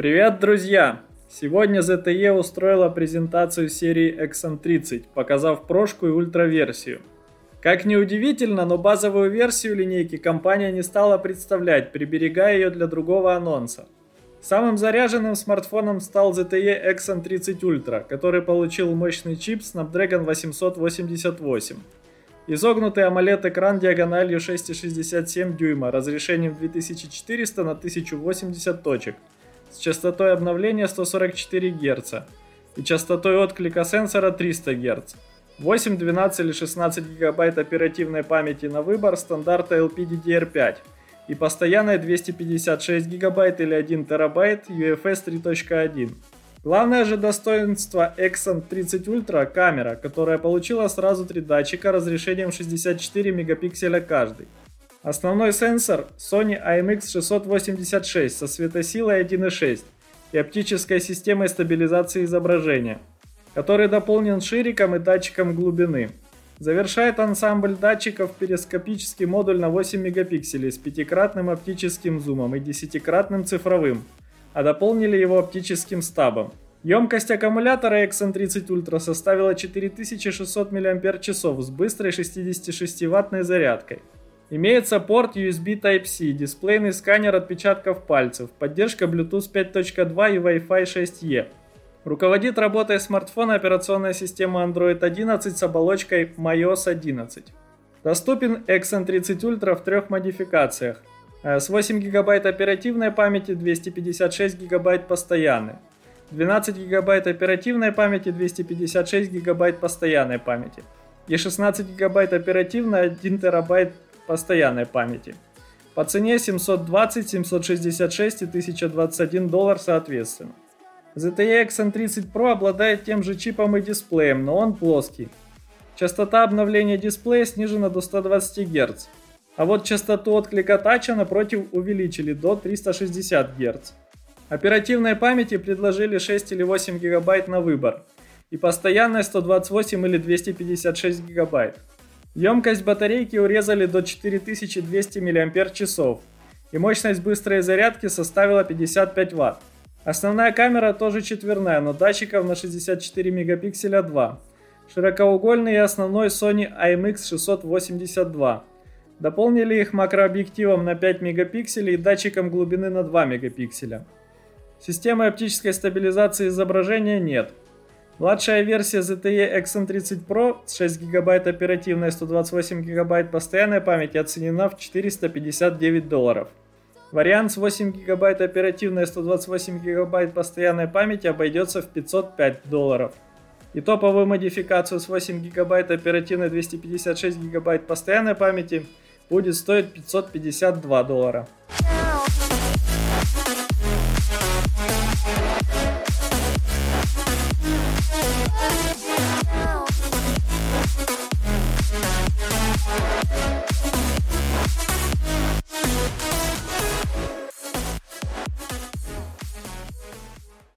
Привет, друзья! Сегодня ZTE устроила презентацию серии XM30, показав прошку и ультраверсию. Как ни удивительно, но базовую версию линейки компания не стала представлять, приберегая ее для другого анонса. Самым заряженным смартфоном стал ZTE XM30 Ultra, который получил мощный чип Snapdragon 888. Изогнутый AMOLED-экран диагональю 6,67 дюйма, разрешением 2400 на 1080 точек – с частотой обновления 144 Гц и частотой отклика сенсора 300 Гц. 8, 12 или 16 гигабайт оперативной памяти на выбор стандарта LPDDR5 и постоянной 256 гигабайт или 1 терабайт UFS 3.1. Главное же достоинство Exxon 30 Ultra – камера, которая получила сразу три датчика разрешением 64 мегапикселя каждый. Основной сенсор Sony IMX686 со светосилой 1.6 и оптической системой стабилизации изображения, который дополнен шириком и датчиком глубины. Завершает ансамбль датчиков перископический модуль на 8 мегапикселей с пятикратным оптическим зумом и десятикратным цифровым, а дополнили его оптическим стабом. Емкость аккумулятора XN30 Ultra составила 4600 мАч с быстрой 66-ваттной зарядкой. Имеется порт USB Type-C, дисплейный сканер отпечатков пальцев, поддержка Bluetooth 5.2 и Wi-Fi 6E. Руководит работой смартфона операционная система Android 11 с оболочкой MyOS 11. Доступен XN30 Ultra в трех модификациях. С 8 ГБ оперативной памяти, 256 ГБ постоянной. 12 ГБ оперативной памяти, 256 ГБ постоянной памяти. И 16 ГБ оперативной, 1 ТБ постоянной памяти. По цене 720, 766 и 1021 доллар соответственно. ZTE XN30 Pro обладает тем же чипом и дисплеем, но он плоский. Частота обновления дисплея снижена до 120 Гц. А вот частоту отклика тача напротив увеличили до 360 Гц. Оперативной памяти предложили 6 или 8 ГБ на выбор. И постоянной 128 или 256 ГБ. Емкость батарейки урезали до 4200 мАч, и мощность быстрой зарядки составила 55 Вт. Основная камера тоже четверная, но датчиков на 64 мегапикселя 2. Широкоугольный и основной Sony IMX682. Дополнили их макрообъективом на 5 мегапикселей и датчиком глубины на 2 мегапикселя. Системы оптической стабилизации изображения нет. Младшая версия ZTE XM30 Pro с 6 ГБ оперативной и 128 ГБ постоянной памяти оценена в 459 долларов. Вариант с 8 ГБ оперативной и 128 ГБ постоянной памяти обойдется в 505 долларов. И топовую модификацию с 8 ГБ оперативной 256 ГБ постоянной памяти будет стоить 552 доллара.